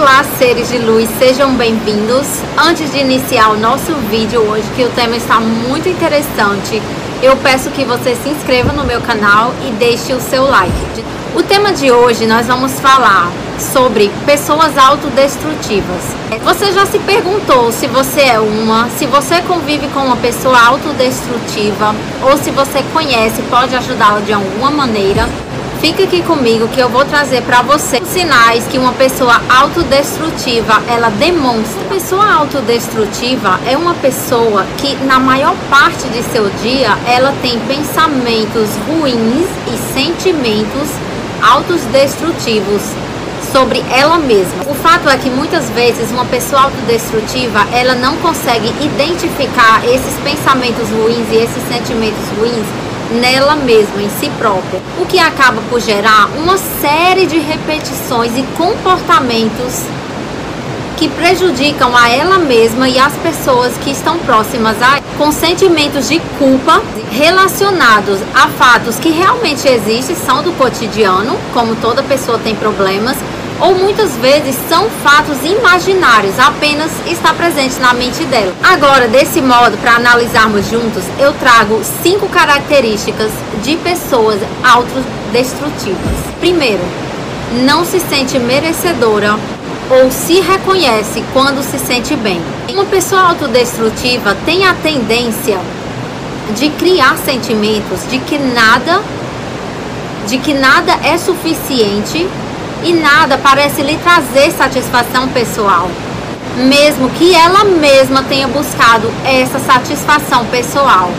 Olá, seres de luz, sejam bem-vindos. Antes de iniciar o nosso vídeo hoje, que o tema está muito interessante, eu peço que você se inscreva no meu canal e deixe o seu like. O tema de hoje nós vamos falar sobre pessoas autodestrutivas. Você já se perguntou se você é uma, se você convive com uma pessoa autodestrutiva ou se você conhece, pode ajudá-la de alguma maneira? Fique aqui comigo que eu vou trazer para você sinais que uma pessoa autodestrutiva ela demonstra. Uma pessoa autodestrutiva é uma pessoa que na maior parte de seu dia ela tem pensamentos ruins e sentimentos autodestrutivos sobre ela mesma. O fato é que muitas vezes uma pessoa autodestrutiva, ela não consegue identificar esses pensamentos ruins e esses sentimentos ruins nela mesma, em si própria, o que acaba por gerar uma série de repetições e comportamentos que prejudicam a ela mesma e as pessoas que estão próximas a com sentimentos de culpa relacionados a fatos que realmente existem, são do cotidiano, como toda pessoa tem problemas, ou muitas vezes são fatos imaginários, apenas está presente na mente dela. Agora, desse modo, para analisarmos juntos, eu trago cinco características de pessoas autodestrutivas. Primeiro, não se sente merecedora ou se reconhece quando se sente bem. Uma pessoa autodestrutiva tem a tendência de criar sentimentos de que nada de que nada é suficiente e nada parece lhe trazer satisfação pessoal, mesmo que ela mesma tenha buscado essa satisfação pessoal.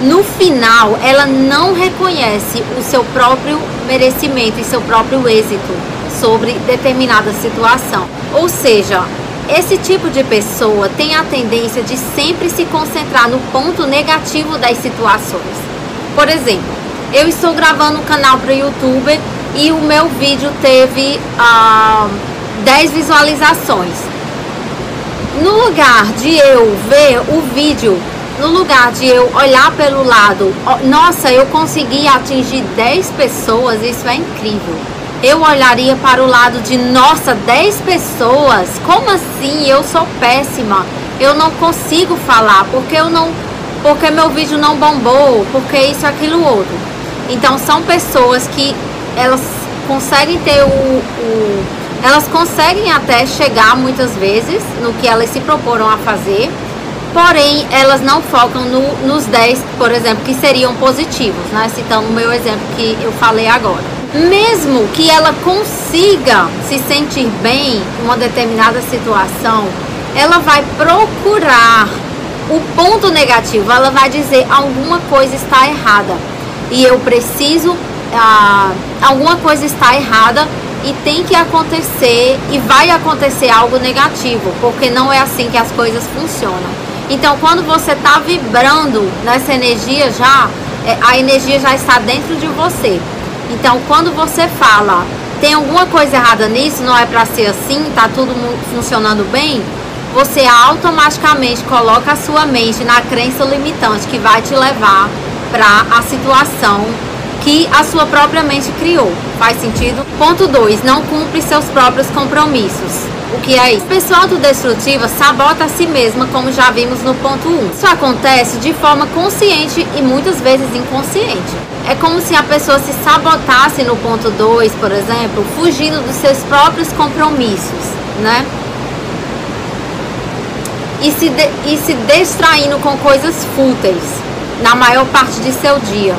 No final, ela não reconhece o seu próprio merecimento e seu próprio êxito sobre determinada situação. Ou seja, esse tipo de pessoa tem a tendência de sempre se concentrar no ponto negativo das situações. Por exemplo, eu estou gravando um canal para o YouTube e o meu vídeo teve ah, 10 visualizações. No lugar de eu ver o vídeo, no lugar de eu olhar pelo lado, nossa, eu consegui atingir 10 pessoas, isso é incrível. Eu olharia para o lado de, nossa, 10 pessoas, como assim? Eu sou péssima. Eu não consigo falar porque eu não porque meu vídeo não bombou, porque isso aquilo outro. Então são pessoas que elas conseguem ter o, o, elas conseguem até chegar muitas vezes no que elas se proporam a fazer, porém elas não focam no, nos 10, por exemplo, que seriam positivos, né? Citando o meu exemplo que eu falei agora. Mesmo que ela consiga se sentir bem em uma determinada situação, ela vai procurar o ponto negativo, ela vai dizer alguma coisa está errada e eu preciso ah, alguma coisa está errada e tem que acontecer e vai acontecer algo negativo, porque não é assim que as coisas funcionam. Então, quando você está vibrando nessa energia já, é, a energia já está dentro de você. Então, quando você fala, tem alguma coisa errada nisso, não é para ser assim, tá tudo funcionando bem, você automaticamente coloca a sua mente na crença limitante que vai te levar para a situação que a sua própria mente criou. Faz sentido? Ponto 2. Não cumpre seus próprios compromissos. O que é isso? A pessoa autodestrutiva sabota a si mesma, como já vimos no ponto 1. Um. Isso acontece de forma consciente e muitas vezes inconsciente. É como se a pessoa se sabotasse no ponto 2, por exemplo, fugindo dos seus próprios compromissos, né? E se, de, e se distraindo com coisas fúteis na maior parte de seu dia.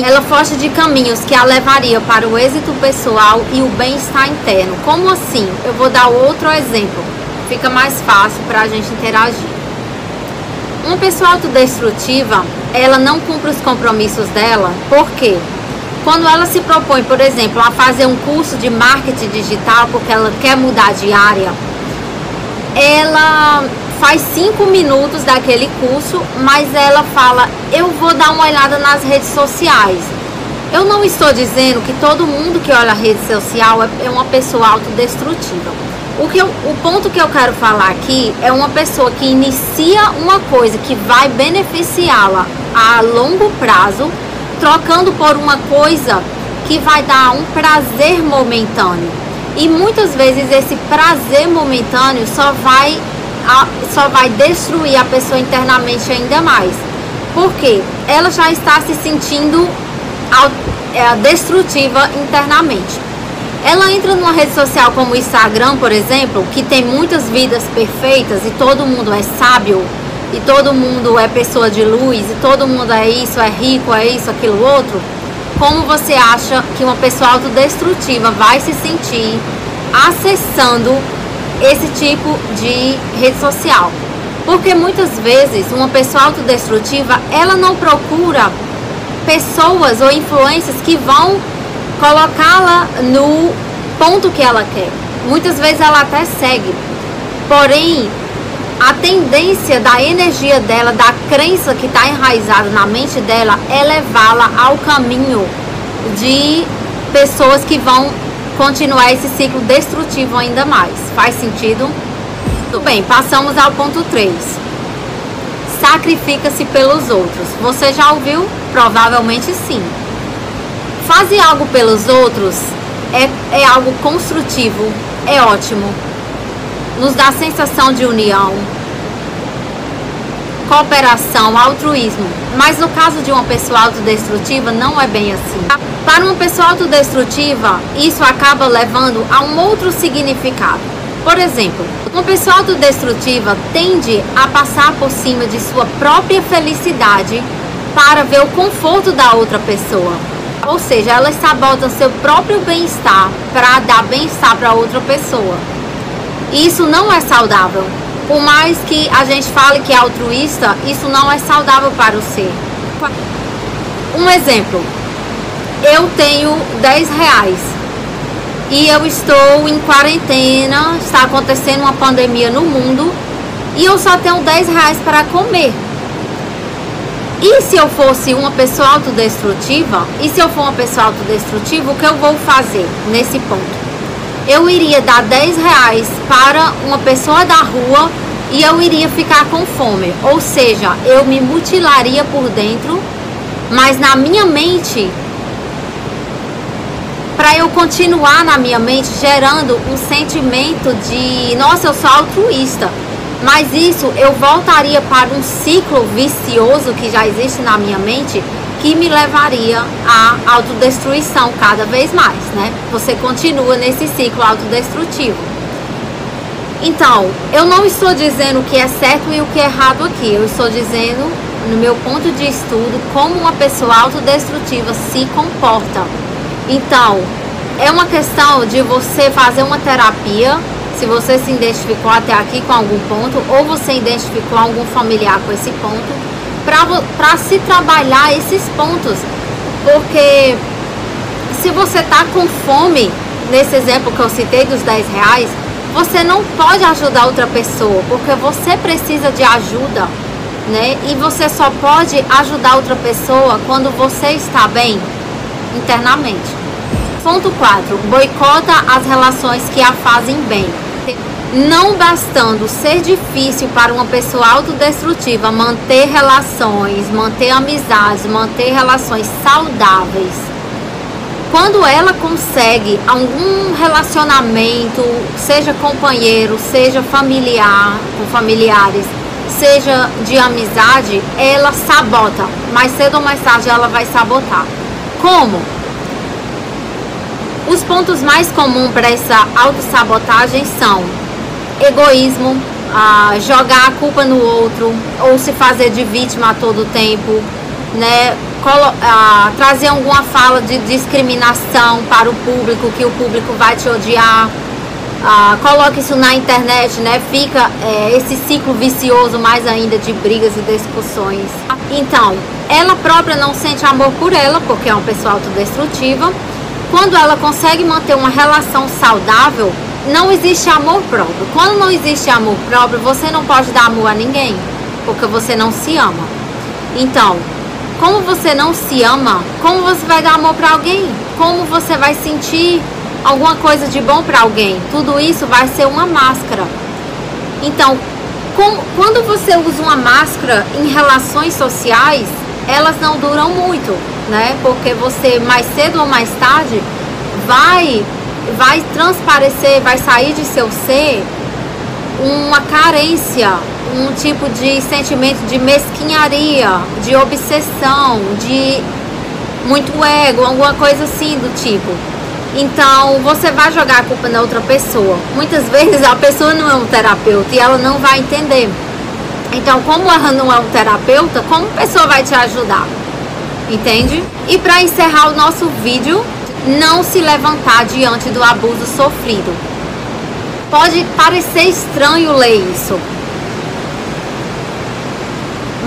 Ela foge de caminhos que a levaria para o êxito pessoal e o bem-estar interno. Como assim? Eu vou dar outro exemplo. Fica mais fácil para a gente interagir. Uma pessoa autodestrutiva, ela não cumpre os compromissos dela. Por quê? Quando ela se propõe, por exemplo, a fazer um curso de marketing digital porque ela quer mudar de área, ela faz cinco minutos daquele curso, mas ela fala: Eu vou dar uma olhada nas redes sociais. Eu não estou dizendo que todo mundo que olha a rede social é, é uma pessoa autodestrutiva. O, que eu, o ponto que eu quero falar aqui é uma pessoa que inicia uma coisa que vai beneficiá-la a longo prazo, trocando por uma coisa que vai dar um prazer momentâneo. E muitas vezes esse prazer momentâneo só vai, só vai destruir a pessoa internamente ainda mais. Porque ela já está se sentindo é, destrutiva internamente. Ela entra numa rede social como o Instagram, por exemplo, que tem muitas vidas perfeitas e todo mundo é sábio e todo mundo é pessoa de luz e todo mundo é isso, é rico, é isso, aquilo outro. Como você acha que uma pessoa autodestrutiva vai se sentir acessando esse tipo de rede social? Porque muitas vezes uma pessoa autodestrutiva, ela não procura pessoas ou influências que vão colocá-la no ponto que ela quer. Muitas vezes ela até segue. Porém, a tendência da energia dela, da crença que está enraizada na mente dela, é levá-la ao caminho de pessoas que vão continuar esse ciclo destrutivo ainda mais. Faz sentido? Tudo bem, passamos ao ponto 3. Sacrifica-se pelos outros. Você já ouviu? Provavelmente sim. Fazer algo pelos outros é, é algo construtivo, é ótimo. Nos dá sensação de união, cooperação, altruísmo. Mas no caso de uma pessoa autodestrutiva, não é bem assim. Para uma pessoa autodestrutiva, isso acaba levando a um outro significado. Por exemplo, uma pessoa autodestrutiva tende a passar por cima de sua própria felicidade para ver o conforto da outra pessoa. Ou seja, elas sabotam seu próprio bem-estar para dar bem-estar para outra pessoa. Isso não é saudável. Por mais que a gente fale que é altruísta, isso não é saudável para o ser. Um exemplo. Eu tenho 10 reais e eu estou em quarentena, está acontecendo uma pandemia no mundo e eu só tenho 10 reais para comer. E se eu fosse uma pessoa autodestrutiva, e se eu for uma pessoa autodestrutiva, o que eu vou fazer nesse ponto? Eu iria dar 10 reais para uma pessoa da rua e eu iria ficar com fome. Ou seja, eu me mutilaria por dentro, mas na minha mente, para eu continuar na minha mente gerando um sentimento de, nossa, eu sou altruísta mas isso eu voltaria para um ciclo vicioso que já existe na minha mente que me levaria à autodestruição cada vez mais, né? Você continua nesse ciclo autodestrutivo. Então, eu não estou dizendo o que é certo e o que é errado aqui. Eu estou dizendo, no meu ponto de estudo, como uma pessoa autodestrutiva se comporta. Então, é uma questão de você fazer uma terapia se você se identificou até aqui com algum ponto, ou você identificou algum familiar com esse ponto, para se trabalhar esses pontos. Porque se você está com fome, nesse exemplo que eu citei dos 10 reais, você não pode ajudar outra pessoa, porque você precisa de ajuda, né? E você só pode ajudar outra pessoa quando você está bem internamente. Ponto 4. Boicota as relações que a fazem bem. Não bastando ser difícil para uma pessoa autodestrutiva manter relações, manter amizades, manter relações saudáveis. Quando ela consegue algum relacionamento, seja companheiro, seja familiar, com familiares, seja de amizade, ela sabota. Mais cedo ou mais tarde ela vai sabotar. Como? Os pontos mais comuns para essa autossabotagem são egoísmo, a jogar a culpa no outro ou se fazer de vítima a todo tempo, né? Colo a, trazer alguma fala de discriminação para o público, que o público vai te odiar. Ah, coloque isso na internet, né? Fica é, esse ciclo vicioso mais ainda de brigas e discussões. Então, ela própria não sente amor por ela, porque é uma pessoa autodestrutiva. Quando ela consegue manter uma relação saudável, não existe amor próprio. Quando não existe amor próprio, você não pode dar amor a ninguém, porque você não se ama. Então, como você não se ama, como você vai dar amor para alguém? Como você vai sentir alguma coisa de bom para alguém? Tudo isso vai ser uma máscara. Então, com, quando você usa uma máscara em relações sociais, elas não duram muito, né? Porque você mais cedo ou mais tarde vai vai transparecer, vai sair de seu ser uma carência, um tipo de sentimento de mesquinharia, de obsessão, de muito ego, alguma coisa assim do tipo. Então você vai jogar a culpa na outra pessoa. Muitas vezes a pessoa não é um terapeuta e ela não vai entender. Então, como ela não é um terapeuta, como a pessoa vai te ajudar? Entende? E para encerrar o nosso vídeo, não se levantar diante do abuso sofrido. Pode parecer estranho ler isso,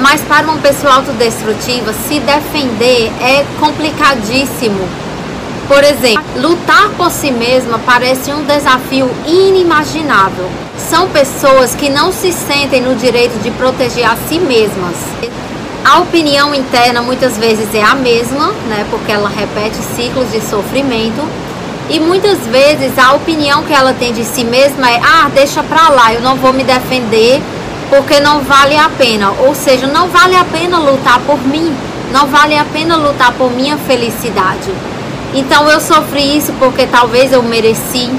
mas para uma pessoa autodestrutiva, se defender é complicadíssimo. Por exemplo, lutar por si mesma parece um desafio inimaginável. São pessoas que não se sentem no direito de proteger a si mesmas. A opinião interna muitas vezes é a mesma, né, porque ela repete ciclos de sofrimento. E muitas vezes a opinião que ela tem de si mesma é: ah, deixa pra lá, eu não vou me defender porque não vale a pena. Ou seja, não vale a pena lutar por mim, não vale a pena lutar por minha felicidade. Então eu sofri isso porque talvez eu mereci,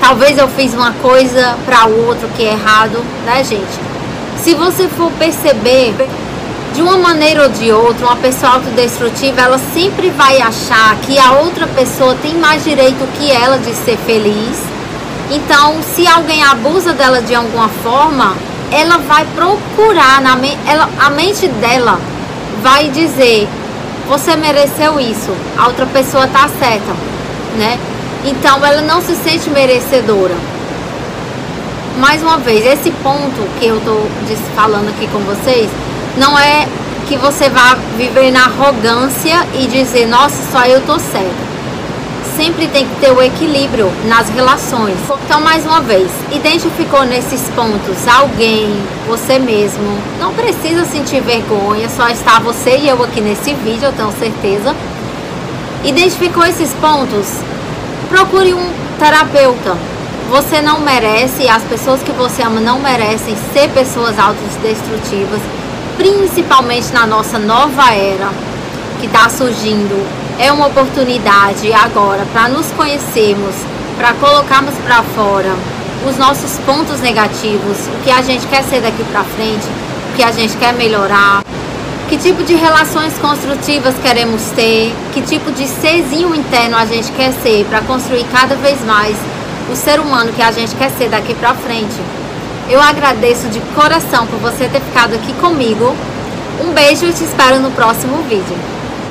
talvez eu fiz uma coisa para o outro que é errado, né, gente? Se você for perceber, de uma maneira ou de outra, uma pessoa autodestrutiva, ela sempre vai achar que a outra pessoa tem mais direito que ela de ser feliz. Então, se alguém abusa dela de alguma forma, ela vai procurar na ela, a mente dela vai dizer você mereceu isso, a outra pessoa tá certa, né? Então ela não se sente merecedora. Mais uma vez, esse ponto que eu tô falando aqui com vocês não é que você vá viver na arrogância e dizer, nossa, só eu tô certa sempre tem que ter o equilíbrio nas relações. Então, mais uma vez, identificou nesses pontos alguém, você mesmo, não precisa sentir vergonha, só está você e eu aqui nesse vídeo, eu tenho certeza. Identificou esses pontos? Procure um terapeuta. Você não merece, as pessoas que você ama não merecem ser pessoas autodestrutivas, principalmente na nossa nova era que está surgindo é uma oportunidade agora para nos conhecermos, para colocarmos para fora os nossos pontos negativos, o que a gente quer ser daqui para frente, o que a gente quer melhorar, que tipo de relações construtivas queremos ter, que tipo de serzinho interno a gente quer ser para construir cada vez mais o ser humano que a gente quer ser daqui para frente. Eu agradeço de coração por você ter ficado aqui comigo. Um beijo e te espero no próximo vídeo.